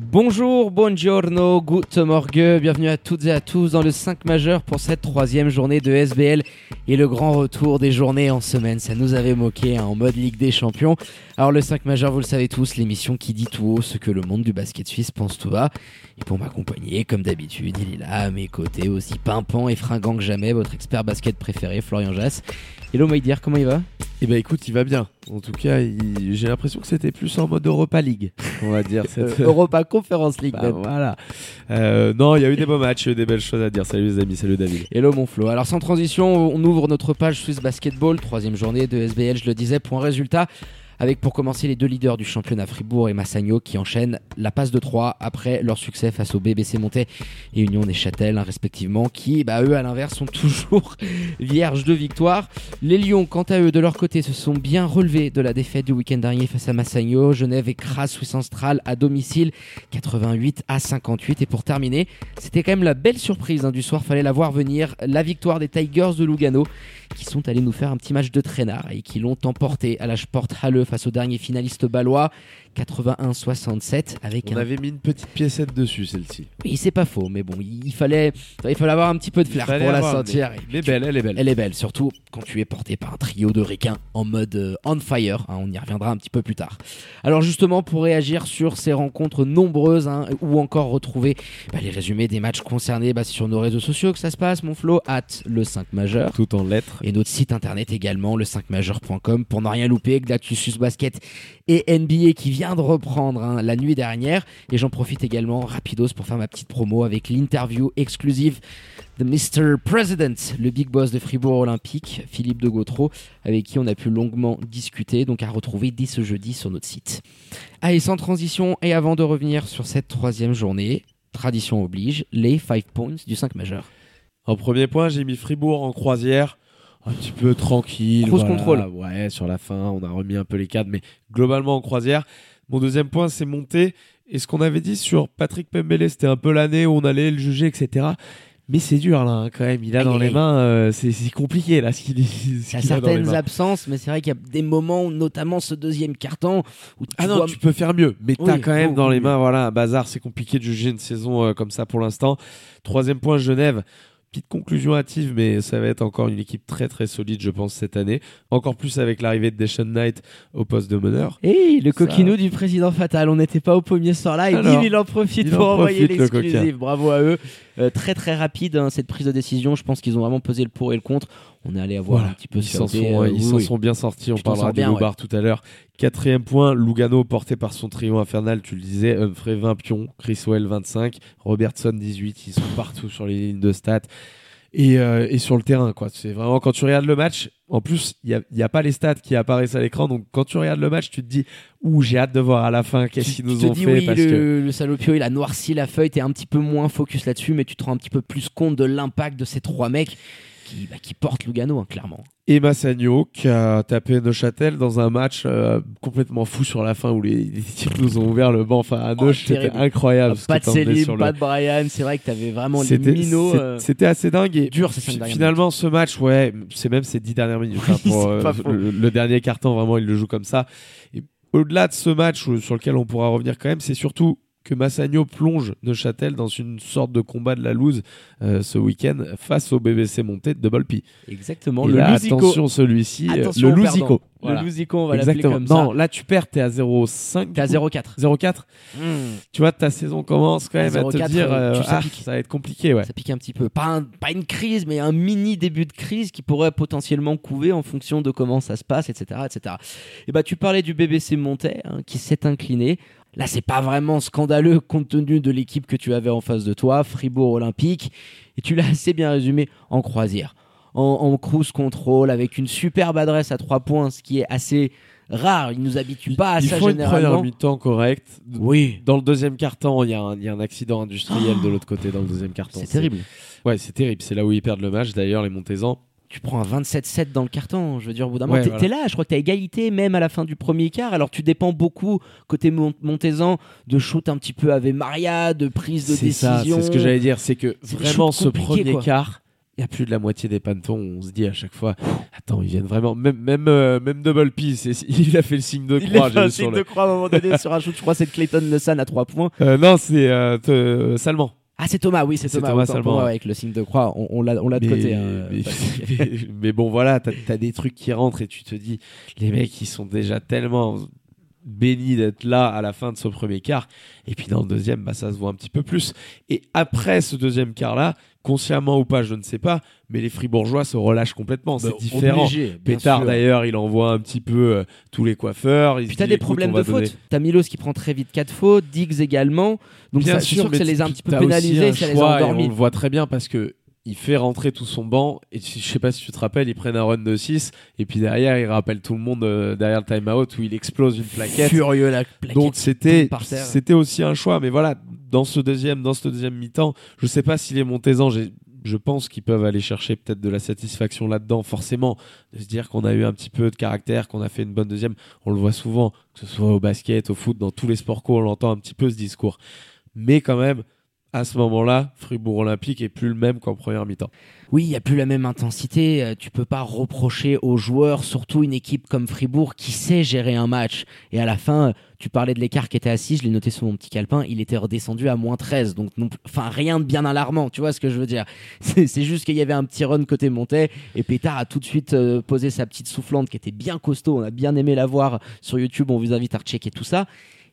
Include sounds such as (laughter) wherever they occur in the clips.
Bonjour, buongiorno, good morgue, bienvenue à toutes et à tous dans le 5 majeur pour cette troisième journée de SBL et le grand retour des journées en semaine. Ça nous avait moqué hein, en mode Ligue des Champions. Alors le 5 majeur, vous le savez tous, l'émission qui dit tout haut ce que le monde du basket suisse pense tout bas. Et pour m'accompagner, comme d'habitude, il est là à mes côtés, aussi pimpant et fringant que jamais, votre expert basket préféré, Florian Jass. Hello Maïdir, comment il va? Eh ben écoute, il va bien. En tout cas, il- j'ai l'impression que c'était plus en mode Europa League, on va dire. (laughs) cette- Euh, Europa Conference League. Bah, voilà. Euh, non, il y a eu des beaux matchs, il y a eu des belles choses à dire. Salut les amis, salut David. Hello mon Flo. Alors sans transition, on ouvre notre page Swiss Basketball, troisième journée de SBL, je le disais, point résultat. Avec pour commencer les deux leaders du championnat Fribourg et Massagno qui enchaînent la passe de 3 après leur succès face au BBC Montais et Union des Châtels hein, respectivement qui, bah, eux à l'inverse, sont (laughs) toujours vierges de victoire. Les Lions, quant à eux, de leur côté, se sont bien relevés de la défaite du week-end dernier face à Massagno. Genève écrase Swiss Central à domicile 88 à 58 et pour terminer, c'était quand même la belle surprise hein, du soir, fallait la voir venir, la victoire des Tigers de Lugano qui sont allés nous faire un petit match de traînard et qui l'ont emporté à la Sport Halle face au dernier finaliste balois 81-67 avec On un... avait mis une petite piécette dessus, celle-ci. Oui, c'est pas faux, mais bon, il fallait, il fallait avoir un petit peu de flair pour la sentir. mais- Elle est belle, elle est belle. Elle est belle, surtout quand tu es porté par un trio de requins en mode euh, on fire. hein, on y reviendra un petit peu plus tard. Alors justement, pour réagir sur ces rencontres nombreuses hein, ou encore retrouver bah, les résumés des matchs concernés, bah, c'est sur nos réseaux sociaux que ça se passe, mon flow, at le 5 majeur. Tout en lettres. Et notre site internet également, le 5majeur.com, pour ne rien louper, Glactus Basket et NBA qui vient de reprendre hein, la nuit dernière. Et j'en profite également, rapidos, pour faire ma petite promo avec l'interview exclusive de Mr. President, le big boss de Fribourg Olympique, Philippe de Gautreau, avec qui on a pu longuement discuter, donc à retrouver dès ce jeudi sur notre site. Allez, sans transition, et avant de revenir sur cette troisième journée, tradition oblige, les 5 points du 5 majeur. En premier point, j'ai mis Fribourg en croisière. Un petit peu tranquille. Cruise voilà. control. Ouais, sur la fin, on a remis un peu les cadres, mais globalement en croisière. Mon deuxième point, c'est monter. Et ce qu'on avait dit sur Patrick Pembele, c'était un peu l'année où on allait le juger, etc. Mais c'est dur là, hein, quand même. Il a dans les mains, euh, c'est compliqué là, ce qu'il ce Il y a dans les certaines absences, mais c'est vrai qu'il y a des moments, notamment ce deuxième carton, où tu Ah non, vois- tu peux faire mieux, mais t'as Oui, quand même oui, dans oui, les mains, voilà, un bazar. C'est compliqué de juger une saison euh, comme ça pour l'instant. Troisième point, Genève. Petite conclusion hâtive, mais ça va être encore une équipe très très solide, je pense, cette année. Encore plus avec l'arrivée de Deshaun Knight au poste de meneur. Hey, le Ça- coquinou du président Fatal, on n'était pas au pommier ce soir-là, et Alors, bim, il en profite il pour en envoyer profite, le l'exclusive. Bravo à eux. Euh, très très rapide hein, cette prise de décision. Je pense qu'ils ont vraiment pesé le pour et le contre. On est allé avoir Voilà. un petit peu Ils s'en sont, euh, oui, oui. sont bien sortis. On t'en parlera du tout à l'heure. Quatrième point, Lugano porté par son trio infernal, tu le disais, Humphrey 20 pions, Chriswell 25, Robertson 18, ils sont partout sur les lignes de stats. Et, euh, et sur le terrain, quoi. C'est vraiment quand tu regardes le match. En plus, il n'y a, il y a pas les stats qui apparaissent à l'écran. Donc, quand tu regardes le match, tu te dis, ouh, j'ai hâte de voir à la fin qu'est-ce qu'ils Tu nous ont dis fait. oui, parce le, que le salopio il a noirci la feuille, t'es un petit peu moins focus là-dessus, mais tu te rends un petit peu plus compte de l'impact de ces trois mecs qui, bah, qui portent Lugano, hein, clairement. Et Massagno qui a tapé Neuchâtel dans un match euh, complètement fou sur la fin où les, les types nous ont ouvert le banc. Enfin, à Oh, Neuch, c'était incroyable. pas de le- pas de Brian, c'est vrai que t'avais vraiment les minots. euh, c'était assez dingue et dur, ces finalement ce match ouais c'est même ces dix dernières minutes hein, (laughs) pour, euh, le, le dernier carton vraiment il le joue comme ça et au-delà de ce match sur lequel on pourra revenir quand même c'est surtout que Massagno plonge Neuchâtel dans une sorte de combat de la loose euh, ce week-end face au BBC monté de Double P. Exactement, Et le là, Lusico. attention celui-ci, euh, le. Voilà. Le Lusico, on va l'appeler Exactement. comme non, ça. là tu perds, t'es à 0,5. T'es à du coup. 0,4. 0,4. Hmm, Tu vois, ta saison commence quand même à, te 0,4, dire, euh, euh, ça ah, ça va être compliqué, ouais. Ça pique un petit peu. Pas, un- pas une crise, mais un mini début de crise qui pourrait potentiellement couver en fonction de comment ça se passe, etc. etc. Et bah, tu parlais du BBC Montais hein, qui s'est incliné. Là, c'est pas vraiment scandaleux compte tenu de l'équipe que tu avais en face de toi, Fribourg Olympique. Et tu l'as assez bien résumé en croisière. En, en cruise control, avec une superbe adresse à trois points, ce qui est assez rare. Ils nous habituent pas à Ils ça font une première généralement. mi-temps correcte. Oui. Dans le deuxième quart-temps, il y, a un- il y a un accident industriel de l'autre côté dans le deuxième quart-temps. C'est terrible. Ouais, c'est terrible. C'est là où ils perdent le match. D'ailleurs, les Montezans. Tu prends un 27-7 dans le carton. Je veux dire, au bout d'un moment, Ouais, t'es voilà. là. Je crois que t'as égalité même à la fin du premier quart. Alors tu dépends beaucoup côté Mont- Montezan de shoot un petit peu avec Maria, de prise de C'est ça, décision. c'est ce que j'allais dire. C'est que vraiment, ce premier quoi. quart, il y a plus de la moitié des pantons. On se dit à chaque fois, attends, ils viennent vraiment. Même, même, euh, même Double P, (laughs) il a fait le signe de Il croix. a fait vu signe le- de croix à un moment donné sur un shoot. Je crois c'est de Clayton Lesan à 3 points. Euh, non, c'est euh, Salman. Ah, c'est Thomas, oui, c'est Thomas. Thomas pour ouais. avec le signe de croix, on, l'a on l'a de côté. hein, mais, Patrick. (laughs) mais- mais bon, voilà, t'as as des trucs qui rentrent et tu te dis, les mecs, ils sont déjà tellement bénis d'être là à la fin de ce premier quart. Et puis dans le deuxième, bah, ça se voit un petit peu plus. Et après ce deuxième quart-là, consciemment ou pas, je ne sais pas, mais les Fribourgeois se relâchent complètement. C'est Bah, différent. obligé, Pétard d'ailleurs, il envoie un petit peu euh, tous les coiffeurs. Il Puis t'as des problèmes de faute. T'as Milos qui prend très vite 4 fautes, Diggs également. Donc Bien ça, c'est sûr, sûr que ça les a un petit peu pénalisés, un ça les a endormis. On le voit très bien parce que il fait rentrer tout son banc et je sais pas si tu te rappelles, ils prennent un run de 6 et puis derrière il rappelle tout le monde euh, derrière le timeout où il explose une plaquette. Furieux la plaquette. Donc c'était c'était aussi un choix mais voilà, dans ce deuxième dans ce deuxième mi-temps, je sais pas si les Montezans je pense qu'ils peuvent aller chercher peut-être de la satisfaction là-dedans, forcément, de se dire qu'on a eu un petit peu de caractère, qu'on a fait une bonne deuxième. On le voit souvent, que ce soit au basket, au foot, dans tous les sports co, on l'entend un petit peu ce discours. Mais quand même, à ce moment-là, Fribourg Olympique est plus le même qu'en première mi-temps. Oui, il n'y a plus la même intensité. euh, Tu peux pas reprocher aux joueurs, surtout une équipe comme Fribourg qui sait gérer un match. Et à la fin, euh, tu parlais de l'écart qui était 6, je l'ai noté sur mon petit calepin, il était redescendu à moins 13. Donc, enfin, rien de bien alarmant, tu vois ce que je veux dire. (laughs) C'est juste qu'il y avait un petit run côté Montais et Pétard a tout de suite euh, posé sa petite soufflante qui était bien costaud. On a bien aimé la voir sur YouTube. On vous invite à rechecker tout ça.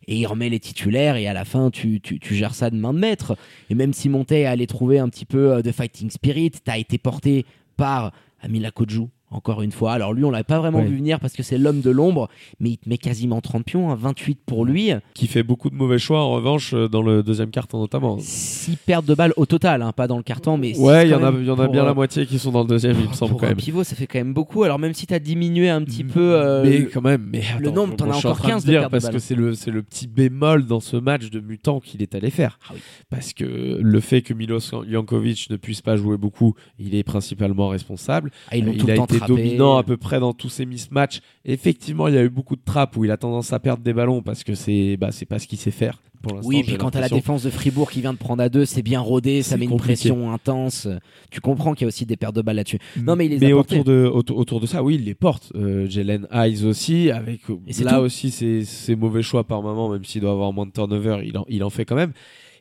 Et il remet les titulaires et à la fin tu, tu, tu gères ça de main de maître. Et même si Montet allait trouver un petit peu euh, de fighting spirit, t'as été porté par Amila Kodjou, encore une fois. Alors lui, on l'avait pas vraiment Ouais. vu venir parce que c'est l'homme de l'ombre, mais il te met quasiment 30 pions, hein, 28 pour lui. Qui fait beaucoup de mauvais choix en revanche euh, dans le deuxième carton notamment. 6 pertes de balles au total, hein, pas dans le carton, mais Ouais, il y en a, y en bien euh, la moitié qui sont dans le deuxième, il me semble pour quand un même. pivot, ça fait quand même beaucoup. Alors même si tu as diminué un petit peu... euh, mais le- quand même, mais le attends, nombre, t'en as encore train 15 de dire de parce que c'est le le petit bémol dans ce match de mutant qu'il est allé faire. Ah oui. Parce que le fait que Milos Jankovic ne puisse pas jouer beaucoup, il est principalement responsable. ah, ils l'ont tout le temps. Dominant à peu près dans tous ses mismatchs. Effectivement, il y a eu beaucoup de trappes où il a tendance à perdre des ballons parce que c'est bah, pas ce qu'il sait faire pour. Oui, j'ai puis quand t'as la défense de Fribourg qui vient de prendre à deux, c'est bien rodé, ça met une pression intense. Tu comprends qu'il y a aussi des pertes de balles là-dessus. Non, mais il les a portés. autour de, autour, autour de ça, oui, il les porte. Euh, Jalen Hayes aussi, avec Et c'est là tout. aussi ses, mauvais choix par moment, même s'il doit avoir moins de turnover, il en, il en fait quand même.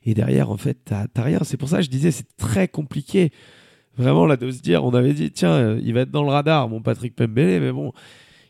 Et derrière, en fait, t'as t'as rien. C'est pour ça que je disais, c'est très compliqué. Vraiment, là, de se dire, on avait dit, tiens, euh, il va être dans le radar, mon Patrick Pembele, mais bon,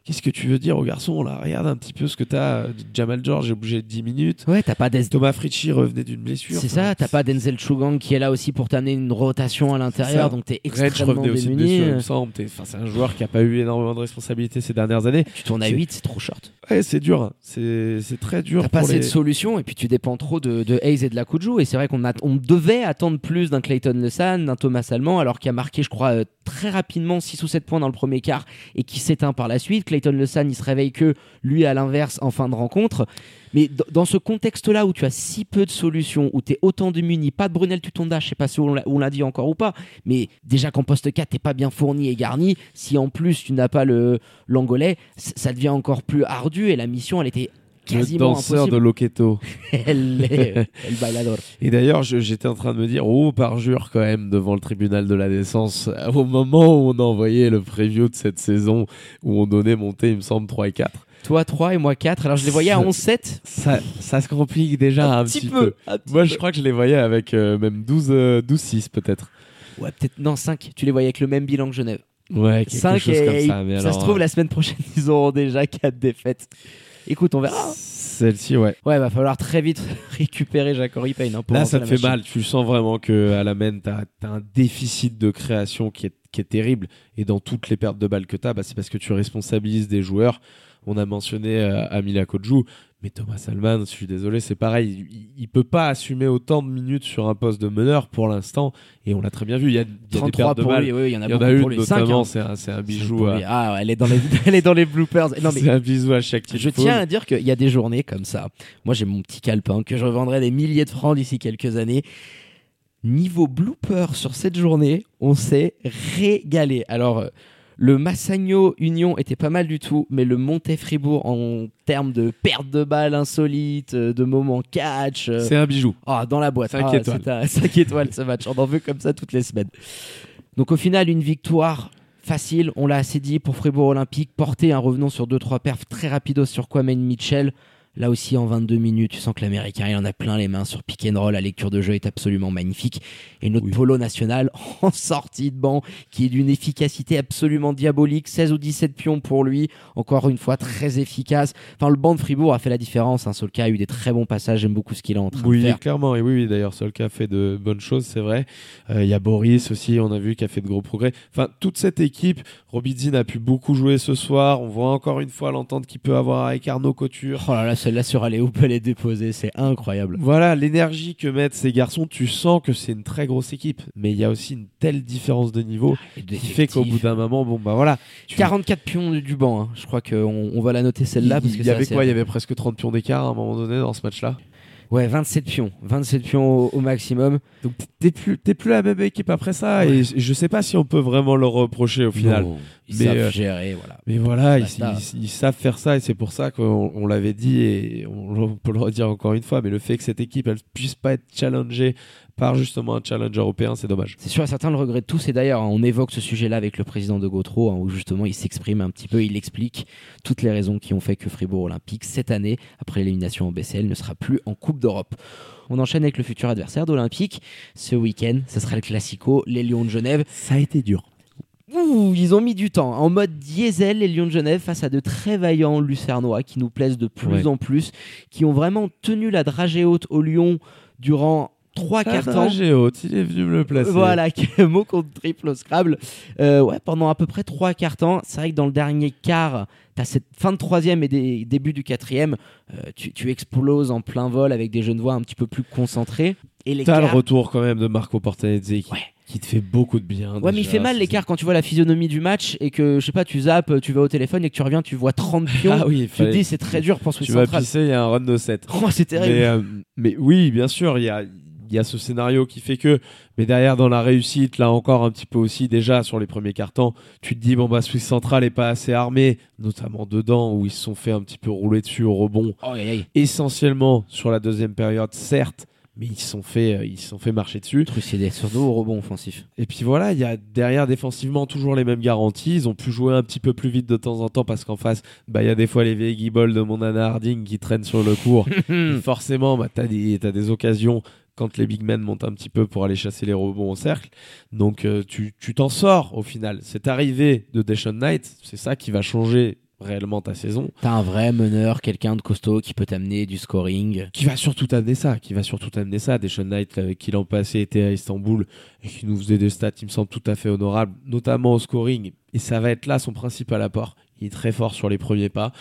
qu'est-ce que tu veux dire au garçon là? Regarde un petit peu ce que t'as. Jamal George est obligé de 10 minutes. Ouais, t'as pas Des- Thomas Fritchie revenait d'une blessure. C'est ça, t'as pas Denzel Chugang qui est là aussi pour t'amener une rotation à l'intérieur, donc t'es extrêmement revenait aussi de démuni. blessure, il me semble. Enfin, c'est un joueur qui a pas eu énormément de responsabilités ces dernières années. Tu tournes à C'est- 8, c'est trop short. Ouais, c'est dur. C'est très dur. T'as pas assez les- de solutions et puis tu dépends trop de, de Hayes et de la Kudju. Et c'est vrai qu'on on devait attendre plus d'un Clayton Lesan, d'un Thomas Allemand, alors qu'il a marqué, je crois, euh, très rapidement 6 ou 7 points dans le premier quart et qui s'éteint par la suite. Clayton Lesan, il se réveille que lui à l'inverse en fin de rencontre. Mais dans ce contexte-là où tu as si peu de solutions, où tu es autant démuni, pas de Brunel Tutonda, je sais pas si on l'a- dit encore ou pas, mais déjà qu'en poste 4, t'es pas bien fourni et garni, si en plus tu n'as pas le l'angolais, ça devient encore plus ardu et la mission, elle était le quasiment danseur de impossible. Loqueto. (laughs) Elle est- El bailador. Et d'ailleurs, j'étais en train de me dire, oh, parjure quand même devant le tribunal de la décence, au moment où on a envoyé le preview de cette saison, où on donnait monter, il me semble, 3 et 4. Toi 3 et moi 4. Alors je les voyais à 11-7. Ça, ça se complique déjà un, petit, peu. un petit Moi, peu. je crois que je les voyais avec euh, même 12, euh, 12-6 peut-être. Ouais, peut-être. Non, 5. Tu les voyais avec le même bilan que Genève. Ouais, quelque 5 chose et comme ça. Mais ça alors, se trouve, euh, la semaine prochaine, (laughs) ils auront déjà 4 défaites. Écoute, on verra. Celle-ci, ouais. Ouais, va falloir très vite (laughs) récupérer Jacques Payne. Hein, Là, ça te fait machine. mal. Tu sens vraiment que à la main, t'as as un déficit de création qui est, qui est terrible. Et dans toutes les pertes de balles que t'as, bah, c'est parce que tu responsabilises des joueurs. On a mentionné euh, Amila Kodjou, Mais Thomas Salman, je suis désolé, c'est pareil. Il, il peut pas assumer autant de minutes sur un poste de meneur pour l'instant. Et on l'a très bien vu. Il y a, il y a des 33 pertes de pour balles. lui, oui, il y en a Il y en a pour une lui. Cinq, notamment, hein. c'est un, bijou. pour à- lui. Ah, elle est dans les, (laughs) elle est dans les bloopers. Mais C'est un bisou à chaque Je type. tiens à dire qu'il y a des journées comme ça. Moi, j'ai mon petit calepin que je revendrai des milliers de francs d'ici quelques années. Niveau blooper sur cette journée, on s'est régalé. Alors, euh, le Massagno Union était pas mal du tout, mais le Monté Fribourg en termes de perte de balles insolites, euh, de moments catch, euh, C'est un bijou. ah, dans la boîte. Cinq Ah, étoiles. c'est un- (laughs) cinq étoiles ce match. On en veut comme ça toutes les semaines. Donc au final, une victoire facile, on l'a assez dit pour Fribourg Olympique. Porter un revenant sur 2-3 perfs très rapidos sur Kwame Mitchell. Là aussi, en 22 minutes, tu sens que l'Américain, il en a plein les mains sur pick and roll. La lecture de jeu est absolument magnifique. Et notre Oui. polo national (laughs) en sortie de banc, qui est d'une efficacité absolument diabolique. 16 ou 17 pions pour lui. Encore une fois, très efficace. Enfin, le banc de Fribourg a fait la différence. Hein. Solka a eu des très bons passages. J'aime beaucoup ce qu'il est en train de Oui, faire. clairement. Et oui, oui d'ailleurs, Solka fait de bonnes choses, c'est vrai. Euh, Il y a Boris aussi, on a vu, qui a fait de gros progrès. Enfin, toute cette équipe, Robidzin a pu beaucoup jouer ce soir. On voit encore une fois l'entente qu'il peut avoir avec Arnaud Couture. Oh là là, celle-là sur Aléoup, elle est déposée, c'est incroyable. Voilà, l'énergie que mettent ces garçons, tu sens que c'est une très grosse équipe. Mais il y a aussi une telle différence de niveau Et qui fait qu'au bout d'un moment, bon, bah voilà. tu- 44 pions du, banc, hein. je crois qu'on on va la noter celle-là. parce il que y avait quoi? Il y avait presque 30 pions d'écart à un moment donné dans ce match-là? Ouais, 27 pions, 27 pions au, au maximum. Donc t'es plus, t'es plus la même équipe après ça. Et je sais pas si on peut vraiment leur reprocher au final. Non, ils Mais, savent euh, gérer, voilà. Mais voilà, ils, Basta. ils- ils savent faire ça et c'est pour ça qu'on on l'avait dit et on, on peut le redire encore une fois. Mais le fait que cette équipe elle puisse pas être challengée par justement un challenge européen, c'est dommage. C'est sûr et certain, le regrettent tous. Et d'ailleurs, hein, on évoque ce sujet-là avec le président de Gautreau, hein, où justement il s'exprime un petit peu, il explique toutes les raisons qui ont fait que Fribourg Olympique, cette année, après l'élimination en BCL, ne sera plus en Coupe d'Europe. On enchaîne avec le futur adversaire d'Olympique. Ce week-end, ce sera le Classico, les Lions de Genève. Ça a été dur. Ouh, ils ont mis du temps. En mode diesel, les Lions de Genève face à de très vaillants Lucernois qui nous plaisent de plus Ouais. en plus, qui ont vraiment tenu la dragée haute au Lyon durant trois quarts temps. Géote, il est venu me le placer. Voilà, (laughs) quel mot contre triple au Scrabble. Euh, ouais, pendant à peu près trois quarts temps. C'est vrai que dans le dernier quart, tu as cette fin de troisième et des débuts du quatrième. euh, tu, tu exploses en plein vol avec des jeunes voix un petit peu plus concentrés. Et T'as le retour quand même de Marco Portanezzi qui, Ouais. qui te fait beaucoup de bien. Ouais, mais il fait mal l'écart quand tu vois la physionomie du match et que, je sais pas, tu zappes, tu vas au téléphone et que tu reviens, tu vois 30 (laughs) pions. Ah oui, tu te dis, c'est très dur pour Swiss Tu vas pisser, il y a un run de 7. (laughs) Oh, c'est terrible. Mais, euh, mais oui, bien sûr, il y a, y a ce scénario qui fait que, mais derrière dans la réussite, là encore un petit peu aussi déjà sur les premiers cartons, tu te dis bon bah Swiss Central est pas assez armé, notamment dedans où ils se sont fait un petit peu rouler dessus au rebond, Oh, aïe. essentiellement sur la deuxième période certes, mais ils se sont fait euh, ils sont fait marcher dessus. Trucédé sur dos au rebond offensif. Et puis voilà, il y a derrière défensivement toujours les mêmes garanties. Ils ont pu jouer un petit peu plus vite de temps en temps parce qu'en face, bah il y a des fois les vieilles guibolles de mon Anna Harding qui traînent sur le court. (laughs) Et forcément, bah, tu as, des occasions quand les big men montent un petit peu pour aller chasser les rebonds au cercle. Donc euh, tu tu t'en sors au final. Cette arrivée de Deshaun Knight, c'est ça qui va changer réellement ta saison. T'as un vrai meneur, quelqu'un de costaud qui peut t'amener du scoring. Qui va surtout t'amener ça, qui va surtout t'amener ça. Deshaun Knight, euh, qui l'an passé était à Istanbul et qui nous faisait des stats, il me semble, tout à fait honorables, notamment au scoring. Et ça va être là son principal apport. Il est très fort sur les premiers pas.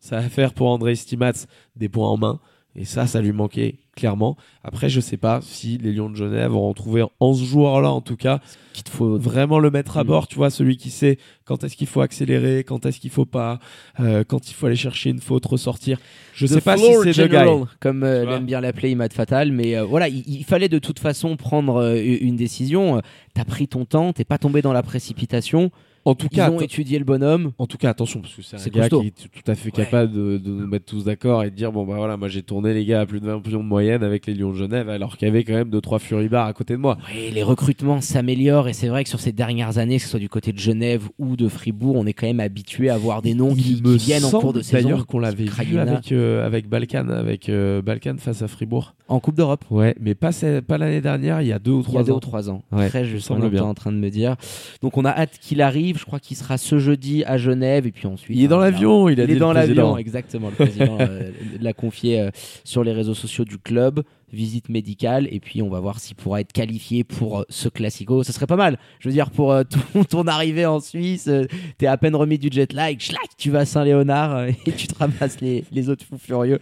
Ça va faire pour André Stimats des points en main. Et ça, ça lui manquait clairement. Après, je sais pas si les Lions de Genève auront trouvé en ce joueur-là, en tout cas, Qu'il te faut vraiment le mettre à Mm. bord, tu vois, celui qui sait quand est-ce qu'il faut accélérer, quand est-ce qu'il faut pas, euh, quand il faut aller chercher une faute, ressortir. Je The sais pas si c'est general, gars. comme euh, l'aime bien l'appeler Imad Fatal, mais euh, voilà, il, il fallait de toute façon prendre euh, une décision. Euh, T'as pris ton temps, t'es pas tombé dans la précipitation. En tout Ils cas, ont étudié le bonhomme. en tout cas, attention parce que c'est un gars costaud. qui est tout à fait Ouais. capable de, de nous mettre tous d'accord et de dire bon bah voilà, moi j'ai tourné les gars à plus de 20 pions de moyenne avec les Lions de Genève alors qu'il y avait quand même deux trois Furibars à côté de moi. Ouais, les recrutements s'améliorent et c'est vrai que sur ces dernières années, que ce soit du côté de Genève ou de Fribourg, on est quand même habitué à voir des noms qui, qui viennent en cours de saison. D'ailleurs qu'on l'avait vu avec euh, avec Balkan, avec euh, Balkan face à Fribourg. En Coupe d'Europe. Ouais, mais pas l'année dernière, il y a deux ou Il y a deux ans. ou trois ans. Ouais, semble tu es bien. en train de me dire. Donc on a hâte qu'il arrive. Arrive, je crois qu'il sera ce jeudi à Genève et puis ensuite. Il est dans hein, l'avion, il a il est dans l'avion, exactement. Le président (laughs) euh, l'a confié euh, sur les réseaux sociaux du club. Visite médicale et puis on va voir s'il pourra être qualifié pour euh, ce classico. Ce serait pas mal. Je veux dire pour euh, (laughs) ton, ton arrivée en Suisse, euh, t'es à peine remis du jet lag, schlac, tu vas à Saint-Léonard (laughs) et tu te ramasses les, les autres fous furieux.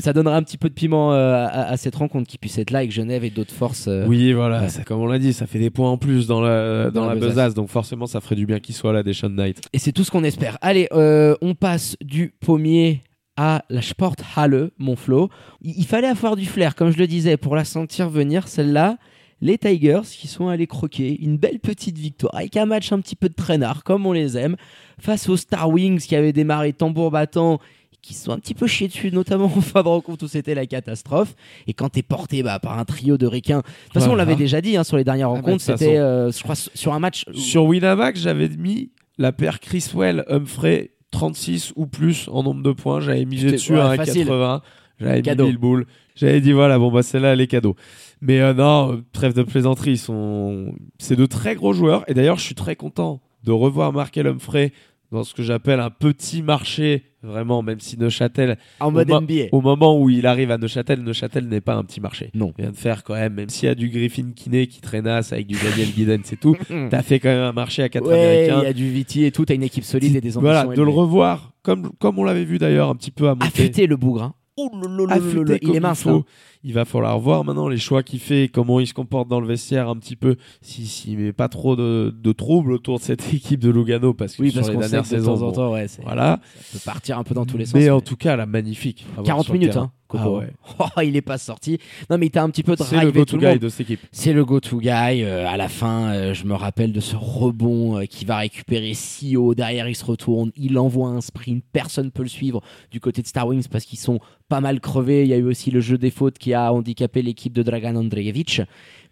Ça donnerait un petit peu de piment euh, à, à cette rencontre qui puisse être là avec Genève et d'autres forces. euh, Oui, voilà, Ouais. ça, comme on l'a dit, ça fait des points en plus dans la, dans Dans la la besace. besace, donc forcément ça ferait du bien qu'il soit là, des Sean Knight. Et c'est tout ce qu'on espère. Allez, euh, on passe du pommier à la Sporthalle, mon Flo. Il, fallait avoir du flair, comme je le disais, pour la sentir venir, celle-là. Les Tigers qui sont allés croquer une belle petite victoire avec un match un petit peu de traînard, comme on les aime, face aux Star Wings qui avaient démarré tambour battant, qui sont un petit peu chiés dessus, notamment en fin de rencontre où c'était la catastrophe. Et quand t'es porté bah, par un trio de requins, de toute façon, on l'avait déjà dit hein, sur les dernières Ah bah, rencontres, c'était, euh, je crois, sur un match. Sur Winamax, j'avais mis la paire Chriswell Humphrey 36 ou plus en nombre de points. J'avais misé dessus ouais, à facile. 1,80. J'avais mis le boule. J'avais dit voilà, bon bah celle-là elle est cadeau. Mais euh, non, trêve de plaisanterie, ils sont c'est de très gros joueurs et d'ailleurs, je suis très content de revoir Markel Humphrey dans ce que j'appelle un petit marché vraiment même si Neuchâtel En mode mo- NBA. au moment où il arrive à Neuchâtel, Neuchâtel n'est pas un petit marché. Non. Il vient de faire quand même, même s'il y a du Griffin Kinney qui traînasse avec du Daniel Giddens et tout, (laughs) t'as fait quand même un marché à 4 Ouais, il américains. y a du Viti et tout, t'as une équipe solide et des ambitions. Voilà, de le revoir, comme, comme on l'avait vu d'ailleurs un petit peu à monter. Affûter le bougre. hein. Comme il est mince. là. Il va falloir voir maintenant les choix qu'il fait, comment il se comporte dans le vestiaire un petit peu, s'il si, met pas trop de, de troubles autour de cette (laughs) équipe de Lugano, parce que Oui, sur parce les dernières que de saisons, temps en bon, temps, ouais, voilà. ça peut partir un peu dans tous les sens. Mais en tout cas, là, magnifique. à voir 40 sur le minutes, hein, Ah ouais. (laughs) Oh, il est pas sorti. Non, mais il t'a un petit peu C'est le drivé go-to le monde. guy de cette équipe. C'est le go-to guy. euh, à la fin, euh, je me rappelle de ce rebond euh, qui va récupérer si haut. Derrière, il se retourne. Il envoie un sprint. Personne peut le suivre du côté de Star Wings parce qu'ils sont pas mal crevés. Il y a eu aussi le jeu des fautes qui a handicapé l'équipe de Dragan Andreevich.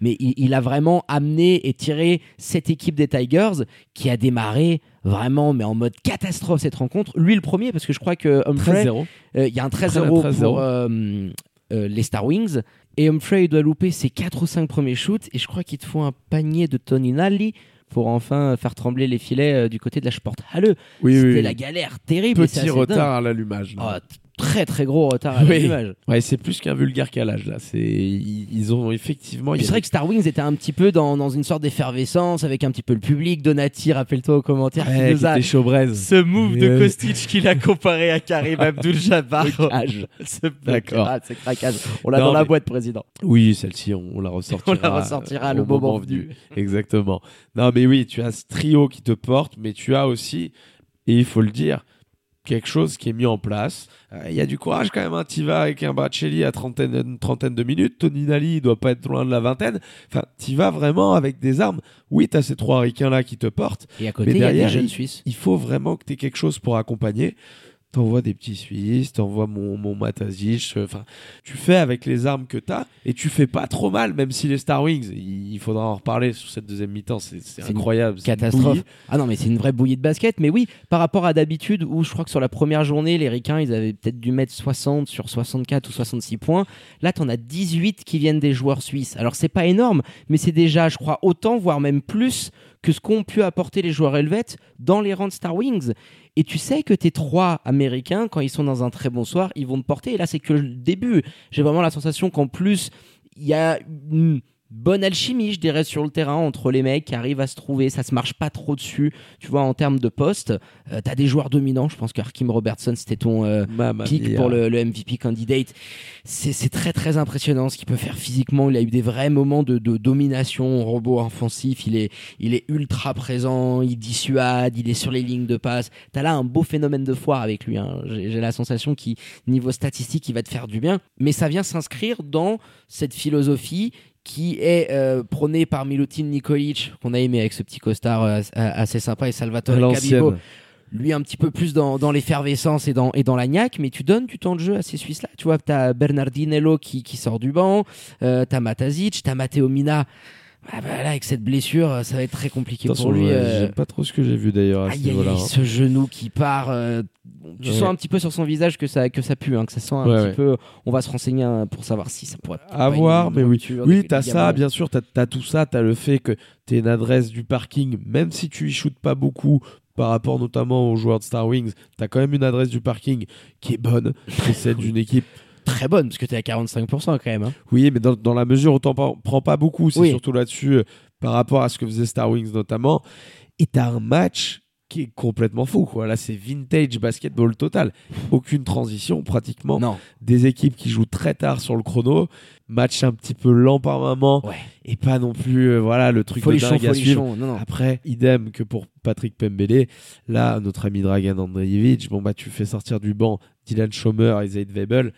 Mais il, il a vraiment amené et tiré cette équipe des Tigers qui a démarré vraiment, mais en mode catastrophe cette rencontre. Lui le premier, parce que je crois que Humphrey, 13-0. euh, Il y a un 13-0 Très bien, 13-0. pour euh, euh, les Star Wings. Et Humphrey, il doit louper ses 4 ou 5 premiers shoots. Et je crois qu'il te faut un panier de Tony Nally pour enfin faire trembler les filets euh, du côté de la Sporthalle. Oui, C'était oui, la galère terrible. Petit retard dingue. à l'allumage. T- très très gros retard à Oui. l'image. Ouais, c'est plus qu'un vulgaire calage là. C'est ils, ont effectivement. C'est vrai que Star Wings était un petit peu dans, dans une sorte d'effervescence avec un petit peu le public. Donati, rappelle-toi aux commentaires, des- qui Ouais, nous a ce move de Ouais. Kostic qu'il a comparé à Karim (laughs) Abdul-Jabbar. (laughs) Ce D'accord. c'est craquage. On l'a dans la boîte, président. Oui, celle-ci, on, on la ressortira. (laughs) On la ressortira euh, le au moment venu. Exactement. Non, mais oui, tu as ce trio qui te porte, mais tu as aussi, et il faut le dire, quelque chose qui est mis en place. Euh, Il y a du courage quand même. Hein. Tu vas avec un Bracelli à trentaine, une trentaine de minutes. Tony Nali, il doit pas être loin de la vingtaine. Enfin, tu vas vraiment avec des armes. Oui, tu as ces trois ricains là qui te portent. Et à côté, Mais il y a des derrière, jeunes il- Suisses. Il faut vraiment que tu aies quelque chose pour accompagner. T'envoies des petits Suisses, t'envoies mon, mon Matazic, euh, enfin, tu fais avec les armes que t'as et tu fais pas trop mal, même si les Star Wings, il, faudra en reparler sur cette deuxième mi-temps, c'est incroyable. une Catastrophe. Ah non, mais c'est une vraie bouillie de basket. Mais oui, par rapport à d'habitude, où je crois que sur la première journée, les Ricains, ils avaient peut-être dû mettre 60 sur 64 ou 66 points. Là, t'en as 18 qui viennent des joueurs suisses. Alors, c'est pas énorme, mais c'est déjà, je crois, autant, voire même plus que ce qu'ont pu apporter les joueurs helvètes dans les rangs de Star Wings. Et tu sais que tes trois Américains, quand ils sont dans un très bon soir, ils vont te porter. Et là, c'est que le début. J'ai vraiment la sensation qu'en plus, il y a bonne alchimie, je dirais, sur le terrain entre les mecs qui arrivent à se trouver. Ça se marche pas trop dessus, tu vois, en termes de poste. Euh, T'as des joueurs dominants. Je pense que Hakim Robertson, c'était ton euh, pick pour le, le MVP candidate. C'est très très impressionnant ce qu'il peut faire physiquement. Il a eu des vrais moments de, de domination, robot offensif. Il est, il est ultra présent, il dissuade, il est sur les lignes de passe. T'as là un beau phénomène de foire avec lui. hein. J'ai j'ai la sensation qu'il, niveau statistique, il va te faire du bien. Mais ça vient s'inscrire dans cette philosophie qui est euh, prônée par Milutin Nikolic, qu'on a aimé avec ce petit costard euh, assez sympa, et Salvatore. Cabibo lui un petit peu plus dans, dans l'effervescence et dans, et dans la niaque, mais tu donnes du temps de jeu à ces Suisses-là. Tu vois, t'as Bernardinello qui, qui sort du banc, euh, t'as Matazic, t'as Matteo Mina. Ah bah là, avec cette blessure, ça va être très compliqué Attention, pour lui. euh. j'aime pas trop ce que j'ai vu d'ailleurs à ce niveau-là. aïe, hein. ce genou qui part. euh, tu Ouais. sens un petit peu sur son visage que ça, que ça pue, hein, que ça sent un Ouais, petit ouais. peu. On va se renseigner hein, pour savoir si ça pourrait. À voir, mais oui. Oui, t'as ça, bien sûr, t'as as tout ça, t'as le fait que t'es une adresse du parking, même si tu y shootes pas beaucoup par rapport notamment aux joueurs de Star Wings, t'as quand même une adresse du parking qui est bonne, c'est celle d'une équipe. Très bonne, parce que t'es à 45% quand même. hein. Oui, mais dans, dans la mesure où t'en prends prends pas beaucoup, c'est Oui. surtout là-dessus euh, par rapport à ce que faisait Star Wings notamment. Et t'as un match qui est complètement fou. Quoi. Là, c'est vintage basketball total. Aucune transition pratiquement. Non, Des équipes qui jouent très tard sur le chrono. Match un petit peu lent par moment. ouais. Et pas non plus euh, voilà le truc de Folichon, dingue à suivre. Non, non. Après, idem que pour Patrick Pembele. Là, notre ami Dragan Andreevich, bon bah tu fais sortir du banc Dylan Schomer et Zaid Weibel.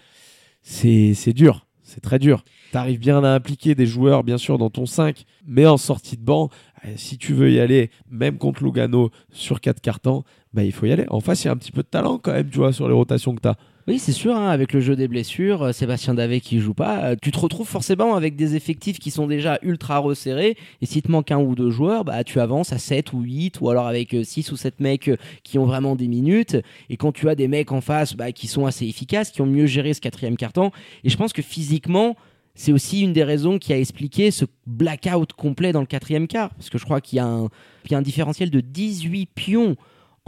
C'est dur, c'est très dur. T'arrives bien à impliquer des joueurs, bien sûr, dans ton 5, mais en sortie de banc, euh, si tu veux y aller, même contre Lugano sur 4 cartons, bah, il faut y aller. En face, il y a un petit peu de talent quand même, tu vois, sur les rotations que t'as. Oui, c'est sûr, hein, avec le jeu des blessures, euh, Sébastien Davé qui joue pas, euh, tu te retrouves forcément avec des effectifs qui sont déjà ultra resserrés. Et si te manque un ou deux joueurs, bah, tu avances à 7 ou 8, ou alors avec 6 ou 7 mecs euh, qui ont vraiment des minutes. Et quand tu as des mecs en face bah, qui sont assez efficaces, qui ont mieux géré ce quatrième carton, et je pense que physiquement, c'est aussi une des raisons qui a expliqué ce blackout complet dans le quatrième quart. Parce que je crois qu'il y, y a un différentiel de 18 pions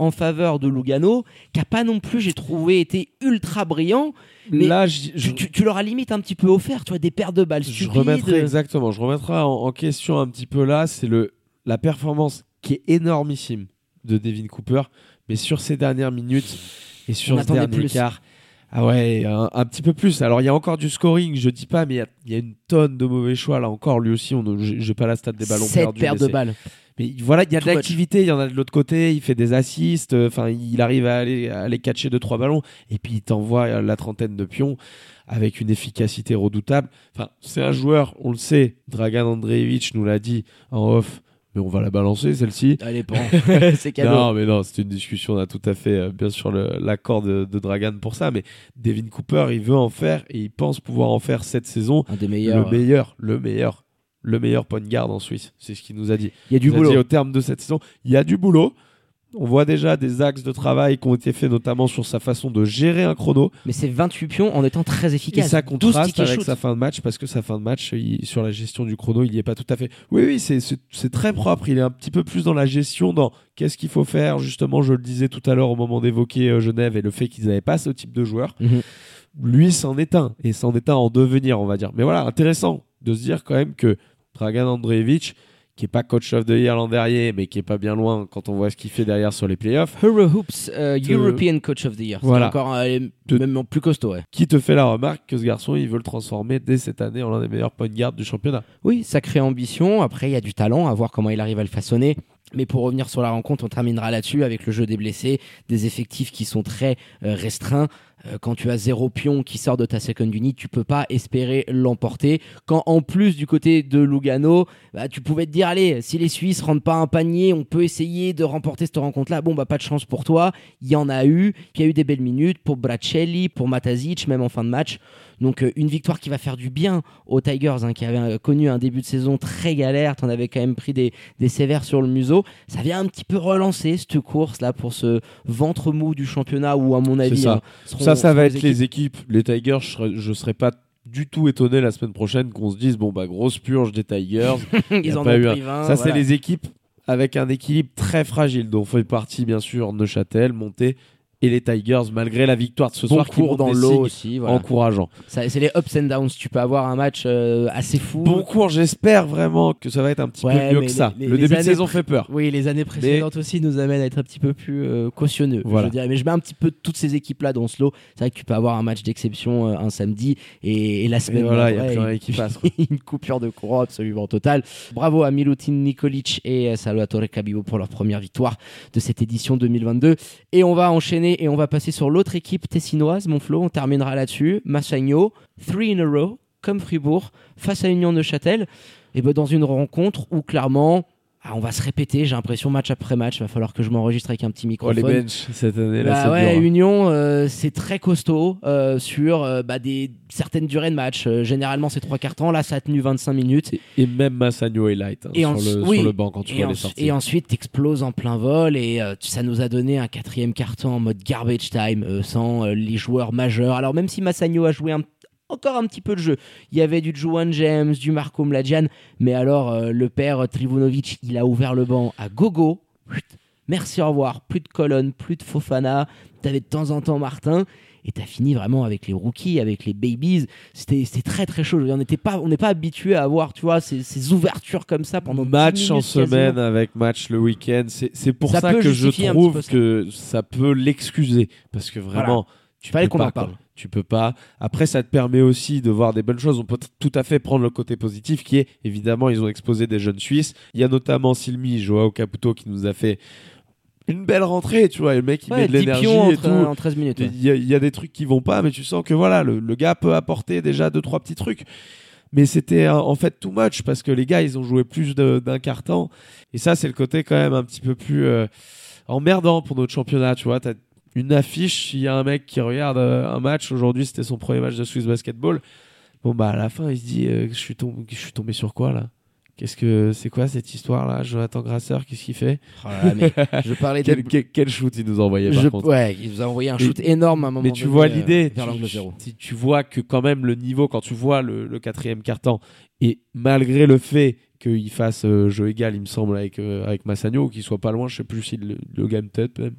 en faveur de Lugano, qui a pas non plus, j'ai trouvé, été ultra brillant. Mais Là, je, Tu, leur as limite un petit peu offert, tu vois, des paires de balles je stupides. remettrai exactement, je remettrai en, en question un petit peu là, c'est le la performance qui est énormissime de Devin Cooper, mais sur ces dernières minutes et sur On ce attendait dernier plus. quart. Ah ouais, un, un petit peu plus. Alors il y a encore du scoring, je dis pas, mais il y a- il y, a une tonne de mauvais choix là encore. Lui aussi, on j'ai pas la stat des ballons perdus. paires mais de balles. Mais voilà, il y a de l'activité, il y en a de l'autre côté, il fait des assists, euh, enfin il arrive à aller, à aller catcher deux trois ballons et puis il t'envoie euh, la trentaine de pions avec une efficacité redoutable. Enfin, c'est un joueur, on le sait, Dragan Andreevich nous l'a dit en off, mais on va la balancer celle-ci. Allez, prends. (laughs) c'est cadeau. Non, mais non, c'est une discussion, on a tout à fait, euh, bien sûr, l'accord de, de Dragan pour ça, mais Devin Cooper, il veut en faire et il pense pouvoir en faire cette saison Un des meilleurs. le meilleur, le meilleur, le meilleur point guard en Suisse. C'est ce qu'il nous a dit. Il y a du Il a boulot. dit au terme de cette saison, il y a du boulot. On voit déjà des axes de travail qui ont été faits, notamment sur sa façon de gérer un chrono. Mais c'est 28 pions en étant très Et efficace. ça 12 contraste avec shoot. sa fin de match, parce que sa fin de match, il- sur la gestion du chrono, il n'y est pas tout à fait. Oui, oui, c'est- très propre. Il est un petit peu plus dans la gestion, dans qu'est-ce qu'il faut faire. Justement, je le disais tout à l'heure au moment d'évoquer euh, Genève et le fait qu'ils n'avaient pas ce type de joueur. Mhm. Lui, c'en est un. Et c'en est un en devenir, on va dire. Mais voilà, intéressant de se dire quand même que Dragan Andreevich, qui est pas coach of the year l'an dernier, mais qui est pas bien loin quand on voit ce qu'il fait derrière sur les playoffs, Hurrah Hoops euh, Te- European Coach of the Year. Voilà. encore euh, Te- même plus costaud. ouais. qui te fait la remarque que ce garçon, il veut le transformer dès cette année en l'un des meilleurs point guard du championnat. Oui, sacrée ambition. Après, il y a du talent, à voir comment il arrive à le façonner. Mais pour revenir sur la rencontre, on terminera là-dessus avec le jeu des blessés, des effectifs qui sont très euh, restreints. Euh, quand tu as zéro pion qui sort de ta second unit, tu peux pas espérer l'emporter. Quand en plus du côté de Lugano, bah, tu pouvais te dire allez, si les Suisses rentrent pas un panier, on peut essayer de remporter cette rencontre-là. Bon bah pas de chance pour toi. Il y en a eu. Il y a eu des belles minutes pour Bracelli, pour Matazic, même en fin de match. Donc euh, une victoire qui va faire du bien aux Tigers, hein, qui avaient euh, connu un début de saison très galère. T'en avais quand même pris des, des sévères sur le museau. Ça vient un petit peu relancer cette course là pour ce ventre mou du championnat où à mon avis ça. hein, seront- ça, ça va les être les équipes. Les Tigers, je serais, je serais pas du tout étonné la semaine prochaine qu'on se dise bon bah grosse purge des Tigers. (laughs) y Ils a en pas ont eu un- pris 20. ça c'est les équipes avec un équilibre très fragile dont fait partie bien sûr Neuchâtel, Monté et les Tigers malgré la victoire de ce Bon soir qui cours montre dans l'eau aussi. voilà. Ça- C'est les ups and downs. Tu peux avoir un match euh, assez fou. Bon cours, j'espère vraiment que ça va être un petit Ouais, peu mieux que ça. les- les- le les début de années saison fait peur. Oui, les années précédentes aussi nous amènent à être un petit peu plus euh, cautionneux. Voilà. Je dirais. Mais je mets un petit peu toutes ces équipes-là dans ce lot. C'est vrai que tu peux avoir un match d'exception euh, un samedi et, et la Et semaine voilà, il y a d'après, plus rien qui passe. (laughs) une coupure de courant absolument totale. Bravo à Milutin Nikolic et Salvatore Cabibo pour leur première victoire de cette édition 2022. Et on va enchaîner et on va passer sur l'autre équipe tessinoise, mon Flo. On terminera là-dessus. Massagno, three in a row, comme Fribourg, face à Union de Châtel. Et ben dans une rencontre où clairement ah, on va se répéter, j'ai l'impression match après match, il va falloir que je m'enregistre avec un petit Oh, microphone. les bench cette année là, Bah ouais, dur. hein. Union, euh, c'est très costaud euh, sur euh, bah, des certaines durées de match. Euh, généralement, c'est trois quarts temps. Là, ça a tenu 25 minutes. Et, et même Massagno est light hein, Et sur, le, oui. sur le banc quand tu vois en- les sorties. et ensuite, t'exploses en plein vol et euh, ça nous a donné un quatrième carton en mode garbage time euh, sans les joueurs majeurs. Alors même si Massagno a joué un- encore un petit peu de jeu, il y avait du Juan James, du Marco Mladjan, mais alors euh, le père euh, Trivunovic, il a ouvert le banc à gogo. Merci, au revoir. Plus de colonne, plus de Fofana. T'avais de temps en temps Martin. Et t'as fini vraiment avec les rookies, avec les babies. C'était c'était très très chaud. On n'était pas, on n'est pas habitué à avoir, tu vois, ces, ces ouvertures comme ça pendant 10 match en quasiment. semaine avec match le week-end. C'est c'est pour Ça que je trouve que ça peut l'excuser. Parce que vraiment, tu Fallait qu'on en parle. Tu peux pas. Après, ça te permet aussi de voir des bonnes choses. On peut tout à fait prendre le côté positif qui est, évidemment, ils ont exposé des jeunes Suisses. Il y a notamment Silmi, Joao Caputo qui nous a fait une belle rentrée, tu vois. Et le mec, il Ouais, met de 10 l'énergie et tout. en 13 minutes. ouais. Il y, a- il y a des trucs qui vont pas, mais tu sens que voilà, le, le gars peut apporter déjà deux trois petits trucs. Mais c'était euh, en fait too much parce que les gars, ils ont joué plus d'un quart temps. Et ça, c'est le côté quand même un petit peu plus euh, emmerdant pour notre championnat. Tu vois, t'as une affiche, il y a un mec qui regarde euh, un match. Aujourd'hui, c'était son premier match de Swiss Basketball. Bon bah à la fin, il se dit, euh, je suis tombé, je suis tombé sur quoi là? Qu'est-ce que c'est quoi cette histoire là? Jonathan Grasseur, qu'est-ce qu'il fait? Oh là mais (laughs) je parlais de. quel, quel- shoot il nous a envoyé par Je- contre? ouais, il nous a envoyé un Mais- shoot énorme à un moment Mais tu vois euh, l'idée, vers tu- vois que quand même le niveau, quand tu vois le, le quatrième quart-temps, et malgré le fait qu'il fasse euh, jeu égal, il me semble, avec, euh, avec Massagno, qu'il soit pas loin, je sais plus si le, le game peut-être même.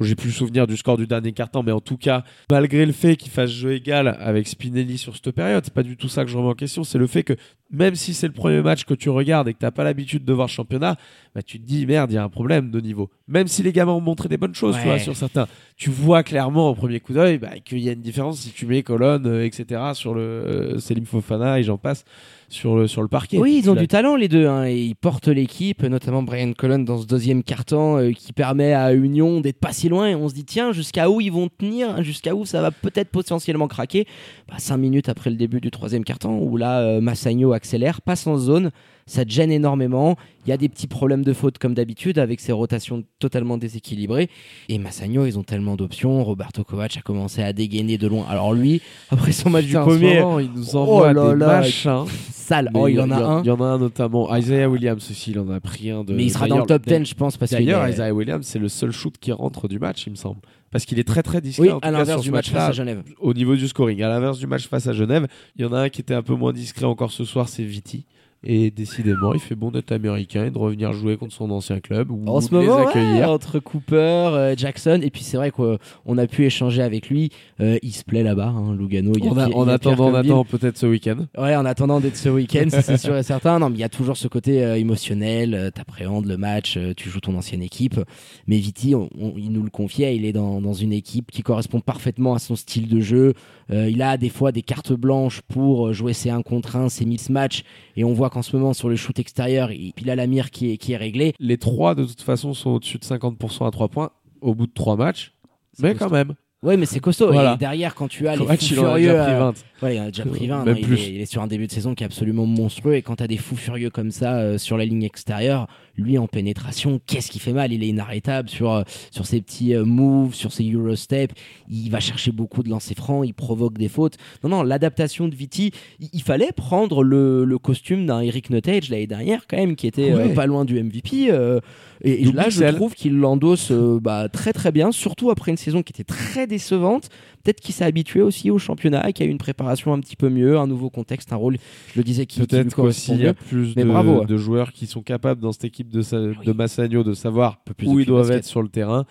J'ai plus le souvenir du score du dernier quart-temps, mais en tout cas, malgré le fait qu'il fasse jeu égal avec Spinelli sur cette période, c'est pas du tout ça que je remets en question, c'est le fait que même si c'est le premier match que tu regardes et que t'as pas l'habitude de voir championnat, bah, tu te dis merde, il y a un problème de niveau. Même si les gamins ont montré des bonnes choses, tu vois, sur certains, tu vois clairement au premier coup d'œil bah, qu'il y a une différence si tu mets colonne, euh, etc. sur le euh, Selim Fofana et j'en passe sur le sur le parquet. Oui, ils ont Tu du talent les deux, hein, et ils portent l'équipe, notamment Brian Cullen dans ce deuxième carton euh, qui permet à Union d'être pas si loin et on se dit tiens jusqu'à où ils vont tenir, jusqu'à où ça va peut-être potentiellement craquer? Bah, cinq minutes après le début du troisième carton où là euh, Massagno accélère, passe en zone, ça te gêne énormément. Il y a des petits problèmes de faute comme d'habitude avec ses rotations totalement déséquilibrées. Et Massagno, ils ont tellement d'options. Roberto Kovac a commencé à dégainer de loin. Alors lui, après son match du premier, moment, il nous envoie Oh des là, machins. sale. Mais Oh, il en a un. Il y en a un notamment. Isaiah Williams aussi, il en a pris un de. Mais il sera dans le top 10, je pense, D'ailleurs, Isaiah Williams, c'est le seul shoot qui rentre du match, il me semble. Parce qu'il est très très discret. Oui, en tout à l'inverse du match face à Genève. au niveau du scoring. À l'inverse du match face à Genève, il y en a un qui était un peu moins discret encore ce soir, c'est Viti. Et décidément, il fait bon d'être américain et de revenir jouer contre son ancien club ou En ce les moment, ouais, accueillir. entre Cooper, euh, Jackson, et puis c'est vrai qu'on a pu échanger avec lui. Euh, il se plaît là-bas, hein, Lugano. Il y a En, a- il attendant, attendant peut-être ce week-end. Ouais, en attendant d'être ce week-end, c'est sûr et certain. Non, mais il y a toujours ce côté euh, émotionnel. euh, T'appréhendes le match, euh, tu joues ton ancienne équipe. Mais Viti, on- on- il nous le confiait, il est dans, dans une équipe qui correspond parfaitement à son style de jeu. Il a des fois des cartes blanches pour jouer ses 1 contre 1, ses mismatchs. Et on voit qu'en ce moment, sur le shoot extérieur, il, il a la mire qui est, qui est réglée. Les trois, de toute façon, sont au-dessus de 50% à 3 points au bout de 3 matchs. Mais costaud. quand même. Ouais, mais c'est costaud. Voilà. Et derrière, quand tu as les fous il en a furieux, déjà pris euh, 20. ouais, il en a déjà pris 20. Même non, il, plus. est, il est sur un début de saison qui est absolument monstrueux. Et quand tu as des fous furieux comme ça euh, sur la ligne extérieure, lui en pénétration, qu'est-ce qui fait mal? Il est inarrêtable sur, euh, sur ses petits euh, moves, sur ses Eurostep. Il va chercher beaucoup de lancers francs, il provoque des fautes. Non, non, l'adaptation de Viti, il, il fallait prendre le, le costume d'un Eric Nottage l'année dernière, quand même, qui était euh, pas loin du MVP. euh, et, là, je trouve qu'il l'endosse euh, bah, très très bien, surtout après une saison qui était très décevante. Peut-être qu'il s'est habitué aussi au championnat, qu'il y a eu une préparation un petit peu mieux, un nouveau contexte, un rôle, je le disais, qui, Peut-être qu'aussi il y a plus de, bravo, ouais. de joueurs qui sont capables dans cette équipe de, sa- Oui. de Massagno de savoir peu plus où ils doivent basket. être sur le terrain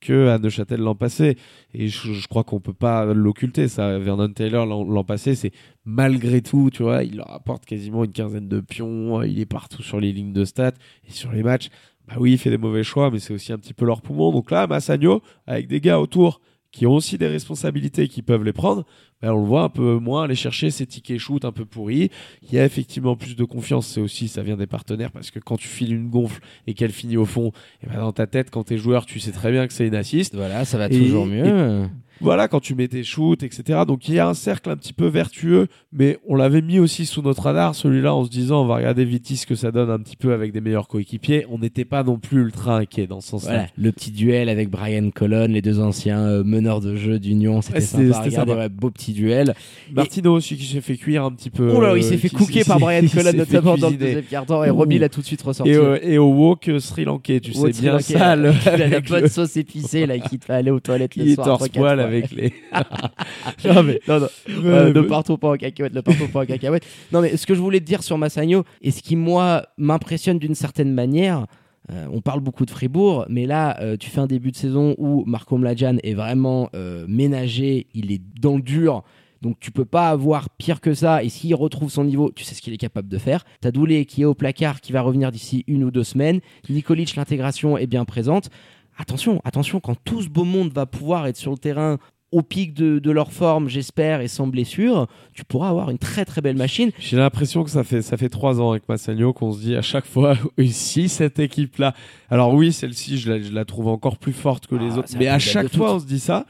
que à Neuchâtel l'an passé. Et je, je crois qu'on peut pas l'occulter. Ça, Vernon Taylor l'an l'an passé, c'est malgré tout, tu vois, il leur apporte quasiment une quinzaine de pions. Il est partout sur les lignes de stats et sur les matchs. Bah oui, il fait des mauvais choix, mais c'est aussi un petit peu leur poumon. Donc là, Massagno, avec des gars autour qui ont aussi des responsabilités qui peuvent les prendre, bah, on le voit un peu moins aller chercher ces tickets shoot un peu pourris. Il y a effectivement plus de confiance, c'est aussi, ça vient des partenaires, parce que quand tu files une gonfle et qu'elle finit au fond, et ben dans ta tête, quand t'es joueur, tu sais très bien que c'est une assist. Voilà, ça va Et- toujours mieux. Voilà, quand tu mets tes shoots, etc. Donc il y a un cercle un petit peu vertueux, mais on l'avait mis aussi sous notre radar, celui-là, en se disant on va regarder Vitis ce que ça donne un petit peu avec des meilleurs coéquipiers. On n'était pas non plus ultra inquiet dans ce sens-là. Voilà, le petit duel avec Brian Colon, les deux anciens euh, meneurs de jeu d'Union, c'était Ouais, c'était- sympa. à c'était regarder, sympa. ouais, beau petit duel. Martino aussi qui s'est fait cuire un petit peu. Oh là, il euh, s'est fait qui- cooker par (laughs) Brian Colon, fait notamment dans le deuxième quart-temps, et Robbie l'a tout de suite ressorti. Et, euh, et au wok euh, sri lankais, tu sais bien ça, il a la bonne sauce épicée là qui te fait aller aux toilettes le soir. Avec les. (laughs) non mais. Non, non. Euh, partons pas en cacahuète, ne partons pas en cacahuète. (laughs) Non, mais ce que je voulais te dire sur Massagno, et ce qui, moi, m'impressionne d'une certaine manière, euh, on parle beaucoup de Fribourg, mais là, euh, tu fais un début de saison où Marco Mladjan est vraiment ménagé, il est dans le dur. Donc tu peux pas avoir pire que ça. Et s'il retrouve son niveau, tu sais ce qu'il est capable de faire. T'as Doulé qui est au placard, qui va revenir d'ici une ou deux semaines. Nikolic, l'intégration est bien présente. Attention, attention, quand tout ce beau monde va pouvoir être sur le terrain au pic de, de leur forme, j'espère, et sans blessure, tu pourras avoir une très très belle machine. J'ai l'impression que ça fait, ça fait trois ans avec Massagno qu'on se dit à chaque fois, (laughs) si cette équipe-là. Alors oui, celle-ci, je la, je la trouve encore plus forte que les Ah, autres. Mais à chaque fois, on se dit ça.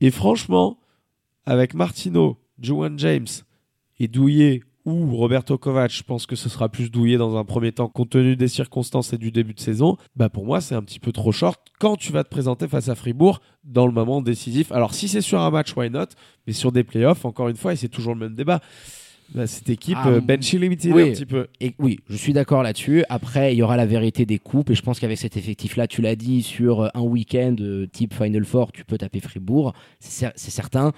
Et franchement, avec Martino, Joan James et Douillet ou Roberto Kovac, je pense que ce sera plus Douillet dans un premier temps, compte tenu des circonstances et du début de saison. Bah pour moi, c'est un petit peu trop short quand tu vas te présenter face à Fribourg dans le moment décisif. Alors si c'est sur un match, why not? Mais sur des playoffs, encore une fois, et c'est toujours le même débat. bah, cette équipe Ah, euh, bench illimité oui. un petit peu. Et oui, je suis d'accord là-dessus. Après, il y aura la vérité des coupes. Et je pense qu'avec cet effectif-là, tu l'as dit, sur un week-end euh, type Final Four, tu peux taper Fribourg. C'est certain.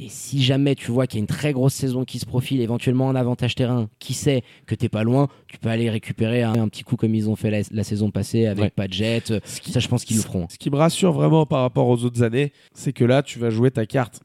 Et si jamais tu vois qu'il y a une très grosse saison qui se profile, éventuellement en avantage terrain, qui sait que t'es pas loin, tu peux aller récupérer un, un petit coup comme ils ont fait la, la saison passée avec Ouais. Qui- Ça, je pense qu'ils le feront. Ce qui me rassure vraiment par rapport aux autres années, c'est que là, tu vas jouer ta carte.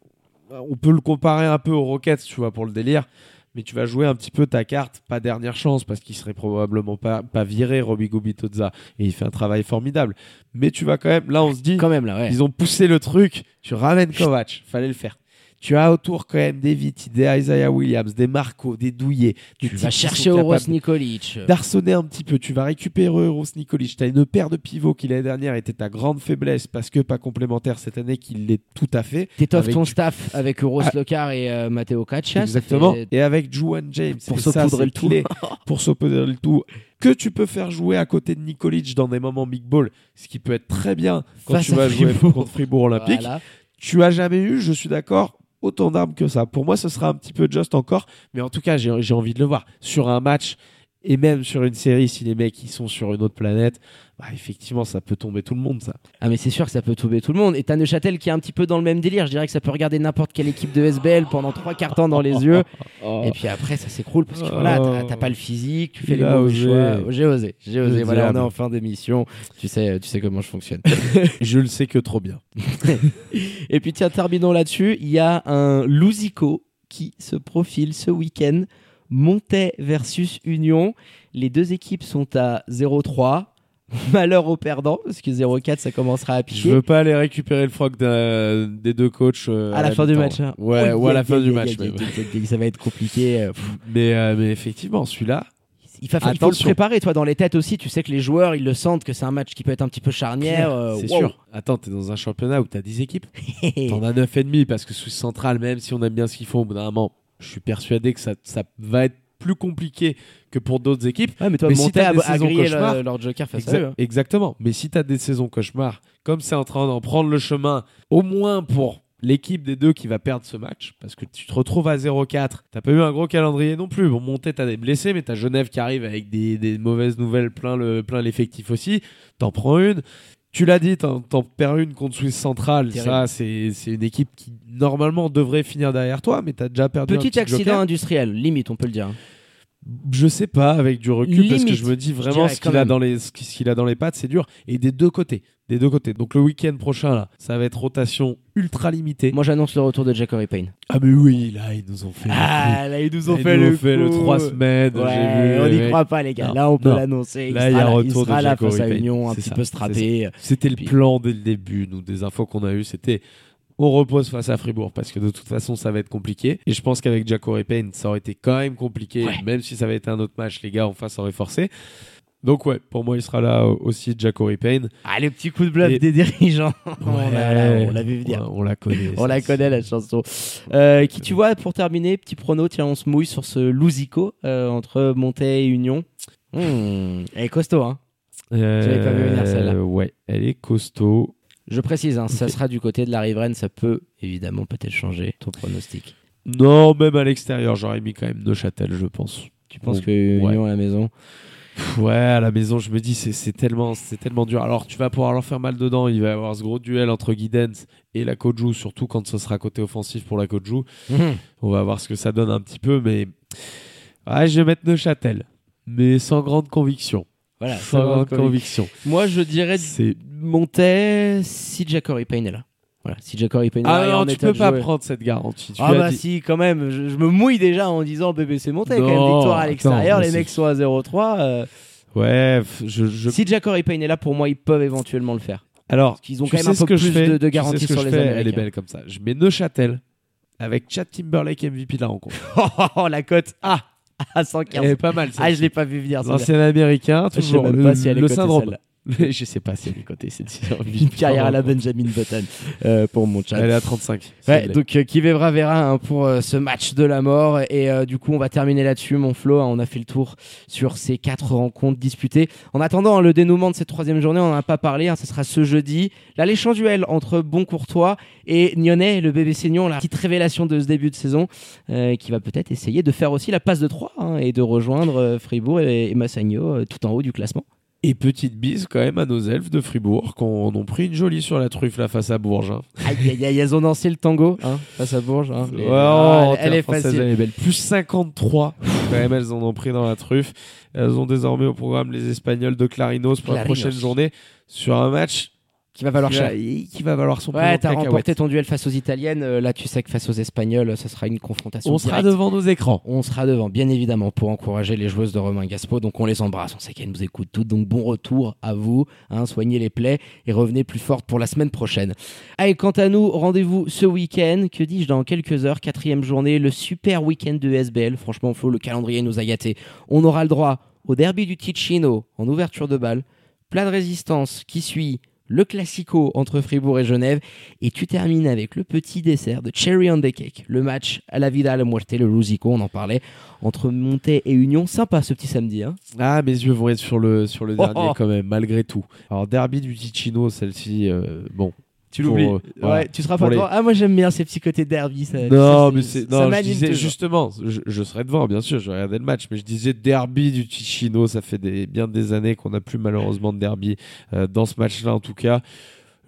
On peut le comparer un peu aux Rockets, tu vois, pour le délire. Mais tu vas jouer un petit peu ta carte, pas dernière chance, parce qu'il serait probablement pas, pas viré, Robbie Gubitoza. Et il fait un travail formidable. Mais tu vas quand même, là, on se dit, Quand même, là, ouais. ils ont poussé le truc. Tu ramènes Kovac, fallait le faire. Tu as autour quand même des Vitti, des Isaiah Williams, des Marco, des Douillet. Tu vas chercher capables Nikolic. d'arçonner un petit peu. Tu vas récupérer Eros Nikolic. Tu as une paire de pivots qui l'année dernière était ta grande faiblesse parce que pas complémentaire cette année, qu'il l'est tout à fait. T'étoffes Avec ton staff avec Ross Ah. Locar et euh, Matteo Caccia. Exactement. fait- Et avec Juan James. Pour saupoudrer le tout. pour saupoudrer le tout. Que tu peux faire jouer à côté de Nikolic dans des moments big ball, ce qui peut être très bien quand Face tu vas jouer Fribourg. contre Fribourg Olympique. Voilà. Tu as jamais eu, je suis d'accord, autant d'armes que ça. Pour moi, ce sera un petit peu juste encore, mais en tout cas, j'ai envie de le voir. Sur un match et même sur une série, si les mecs sont sur une autre planète, bah, effectivement, ça peut tomber tout le monde, ça. Ah mais c'est sûr que ça peut tomber tout le monde. Et t'as Neuchâtel qui est un petit peu dans le même délire. Je dirais que ça peut regarder n'importe quelle équipe de SBL pendant trois quarts temps dans les yeux. Et puis après ça s'écroule parce que voilà, t'as- pas le physique, tu fais les mauvais choix. J'ai osé, j'ai osé. Voilà, on est en fin d'émission. Tu sais, tu sais comment je fonctionne. (laughs) je le sais que trop bien. (laughs) Et puis tiens, terminons là-dessus. Il y a un Lusico qui se profile ce week-end. Montais versus Union. Les deux équipes sont à 0-3. Malheur aux perdants, parce que 0-4, ça commencera à Je piquer. veux pas aller récupérer le froc des deux coachs euh, À la fin du match. hein. Ouais, Oh, ou à la fin du match. Ça va être compliqué. euh. Mais, euh, mais effectivement, celui-là, Il, fa- il faut le préparer, toi, dans les têtes aussi. Tu sais que les joueurs, ils le sentent, que c'est un match qui peut être un petit peu charnière. euh, c'est wow. sûr. Attends, t'es dans un championnat où t'as 10 équipes. (laughs) T'en as 9 et demi parce que sous central, même si on aime bien ce qu'ils font, au bout d'un moment, je suis persuadé que ça, ça va être plus compliqué que pour d'autres équipes. Ouais, mais toi, Mais si t'as des saisons cauchemars- le- leur joker face Exa- à eux. hein. Exactement. Mais si t'as des saisons cauchemars, comme c'est en train d'en prendre le chemin, au moins pour l'équipe des deux qui va perdre ce match, parce que tu te retrouves à 0-4, t'as pas eu un gros calendrier non plus. Bon, monté, t'as des blessés, mais t'as Genève qui arrive avec des, des mauvaises nouvelles plein le plein l'effectif aussi. T'en prends une. Tu l'as dit, t'en t'en perds une contre Suisse Centrale. Terrible. Ça, c'est c'est une équipe qui normalement devrait finir derrière toi, mais t'as déjà perdu un Petit petit accident joker. industriel, limite, on peut le dire. Je sais pas, avec du recul, parce que je me dis vraiment ce qu'il a dans les, ce qu'il a dans les pattes, c'est dur. Et des deux côtés, des deux côtés. Donc le week-end prochain là, ça va être rotation ultra limitée. Moi, j'annonce le retour de Jacory Payne. Ah mais oui, là ils nous ont fait. Ah, là, ils nous le ont fait Ils nous le ont fait le coup. 3 semaines. Ouais, j'ai vu, on n'y croit pas, les gars. Non, là, on peut non. l'annoncer. Là, il y a retour de là Jacory Payne. Union, un C'est petit ça, peu strappé. C'était le plan dès le début, nous, des infos qu'on a eues, c'était on repose face à Fribourg parce que de toute façon ça va être compliqué. Et je pense qu'avec Jaco Payne, ça aurait été quand même compliqué, Ouais. même si ça avait été un autre match, les gars en face auraient forcé. Donc ouais, pour moi, il sera là aussi Jacory Payne. Ah, le petit coup de bluff Et- des dirigeants. (laughs) on Ouais, l'a on l'a vu venir. on la connaît. On la connaît la chanson. Euh, qui tu vois pour terminer, petit prono, tiens on se mouille sur ce Lusico euh, entre Montaigne et Union. Hmm, elle est costaud hein. Euh, J'avais pas vu venir celle-là. Ouais, elle est costaud. Je précise, hein, ça sera du côté de la riveraine, ça peut évidemment peut-être changer ton pronostic. Non, même à l'extérieur, j'aurais mis quand même Neuchâtel, je pense. Tu penses que ouais. Union à la maison? Ouais, à la maison, je me dis, c'est c'est tellement, c'est tellement dur. Alors, tu vas pouvoir leur faire mal dedans. Il va y avoir ce gros duel entre Guidance et la Koju, surtout quand ce sera côté offensif pour la Koju. On va voir ce que ça donne un petit peu, mais ouais, je vais mettre Neuchâtel, mais sans grande conviction. Voilà, sans conviction. Moi je dirais C'est Montaigne si Jacory Payne est là. Voilà, si Jacory Payne est ah là et non, tu peux pas jouer. prendre cette garantie. Tu Ah bah dit. si, quand même, je, je me mouille déjà en disant BBC Montaigne, quand même victoire à l'extérieur, les mecs sont à 0-3. euh, Ouais, je, je... Si Jacory Payne est là, pour moi, ils peuvent éventuellement le faire. alors qu'ils ont quand même un peu plus de- de tu sais garantie sur les fais, Elle est belle comme ça. Je mets Neuchâtel avec Chad Timberlake MVP de la rencontre. (laughs) Oh, la cote Ah (laughs) À 115. Elle est pas mal. Ah, je l'ai pas vu venir. L'ancien américain, Je sais toujours même le, pas si elle est le cotée, syndrome. Je sais pas si elle est cotée. C'est Une carrière à la Benjamin Button euh, pour mon chat. Elle est à 35. Ouais, donc euh, qui verra verra hein, pour euh, ce match de la mort. Et euh, du coup on va terminer là-dessus mon Flo hein, on a fait le tour sur ces quatre rencontres disputées. En attendant hein, le dénouement de cette troisième journée on n'en a pas parlé hein, ce sera ce jeudi. L'alléchant duel entre Boncourtois et Nyonnais. Le bébé Seignon la petite révélation de ce début de saison euh, qui va peut-être essayer de faire aussi la passe de 3 et de rejoindre euh, Fribourg et, et Massagno euh, tout en haut du classement Et petite bise quand même à nos elfes de Fribourg qui en ont pris une jolie sur la truffe là face à Bourges. hein. aïe aïe aïe elles ont dancé le tango hein, face à Bourges hein. Ouais, oh, ah, elle, elle est facile Elle est belle. Plus 53. quand même, elles en ont pris dans la truffe. Elles ont désormais au programme les Espagnols de Clarinos pour la prochaine journée sur un match qui va valoir qui cher va, qui va valoir son Ouais, t'as remporté ton duel face aux Italiennes. euh, Là, tu sais que face aux Espagnols, ça sera une confrontation. On sera devant nos écrans. On sera devant, bien évidemment, pour encourager les joueuses de Romain Gaspo. Donc, on les embrasse. On sait qu'elles nous écoutent toutes. Donc, bon retour à vous. Hein, soignez les plaies et revenez plus fortes pour la semaine prochaine. Allez, quant à nous, rendez-vous ce week-end. Que dis-je dans quelques heures Quatrième journée, le super week-end de SBL. Franchement, Flo, le calendrier nous a gâtés. On aura le droit au derby du Ticino en ouverture de balle. Plat de résistance qui suit le classico entre Fribourg et Genève. Et tu termines avec le petit dessert de Cherry on the Cake, le match à la vida, à la muerte, le Lusico, on en parlait, entre Montaigne et Union. Sympa ce petit samedi. Hein Ah, mes yeux vont être sur le, sur le Oh, dernier oh. quand même, malgré tout. Alors, Derby du Ticino, celle-ci, euh, bon. Tu l'oublies. euh, voilà. ouais, tu seras pas les- devant. Ah, moi j'aime bien ces petits côtés derby. ça- Non, ça, mais c'est- Non, je disais toujours. justement, je, je serais devant, bien sûr, je regarder le match, mais je disais derby du Ticino, ça fait des, bien des années qu'on n'a plus malheureusement de derby euh, dans ce match-là, en tout cas.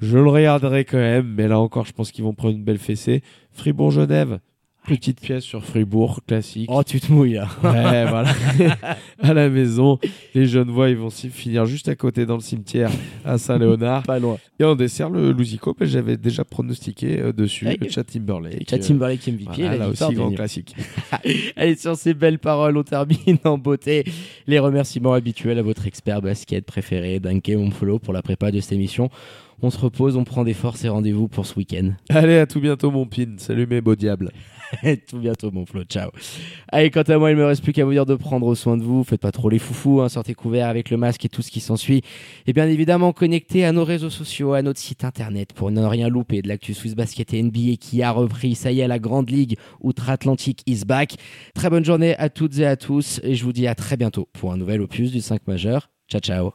Je le regarderai quand même, mais là encore, je pense qu'ils vont prendre une belle fessée. Fribourg-Genève, petite pièce sur Fribourg, classique. Oh, tu te mouilles là. Ouais, (laughs) voilà. (laughs) à la maison, les jeunes voix, ils vont finir juste à côté dans le cimetière à Saint-Léonard. (laughs) pas loin. Et on dessert le Lusico, mais j'avais déjà pronostiqué euh, dessus Ouais. le chat Timberlake. Chat Timberlake MVP, Voilà, la là aussi, grand classique. Allez, sur ces belles paroles, on termine en beauté. Les remerciements habituels à votre expert basket préféré, Danke Monfolo, pour la prépa de cette émission. On se repose, on prend des forces et rendez-vous pour ce week-end. (laughs) Allez, à tout bientôt, mon pin. Salut, mes beaux diables. (laughs) tout bientôt, mon Flo. Ciao. Allez, quant à moi, il me reste plus qu'à vous dire de prendre soin de vous. Faites pas trop les foufous, hein, sortez couverts avec le masque et tout ce qui s'ensuit. Et bien évidemment, connectez à nos réseaux sociaux, à notre site internet pour ne rien louper de l'actu Swiss Basket et NBA qui a repris. Ça y est, la grande ligue outre-Atlantique is back. Très bonne journée à toutes et à tous. Et je vous dis à très bientôt pour un nouvel opus du 5 majeur. Ciao, ciao.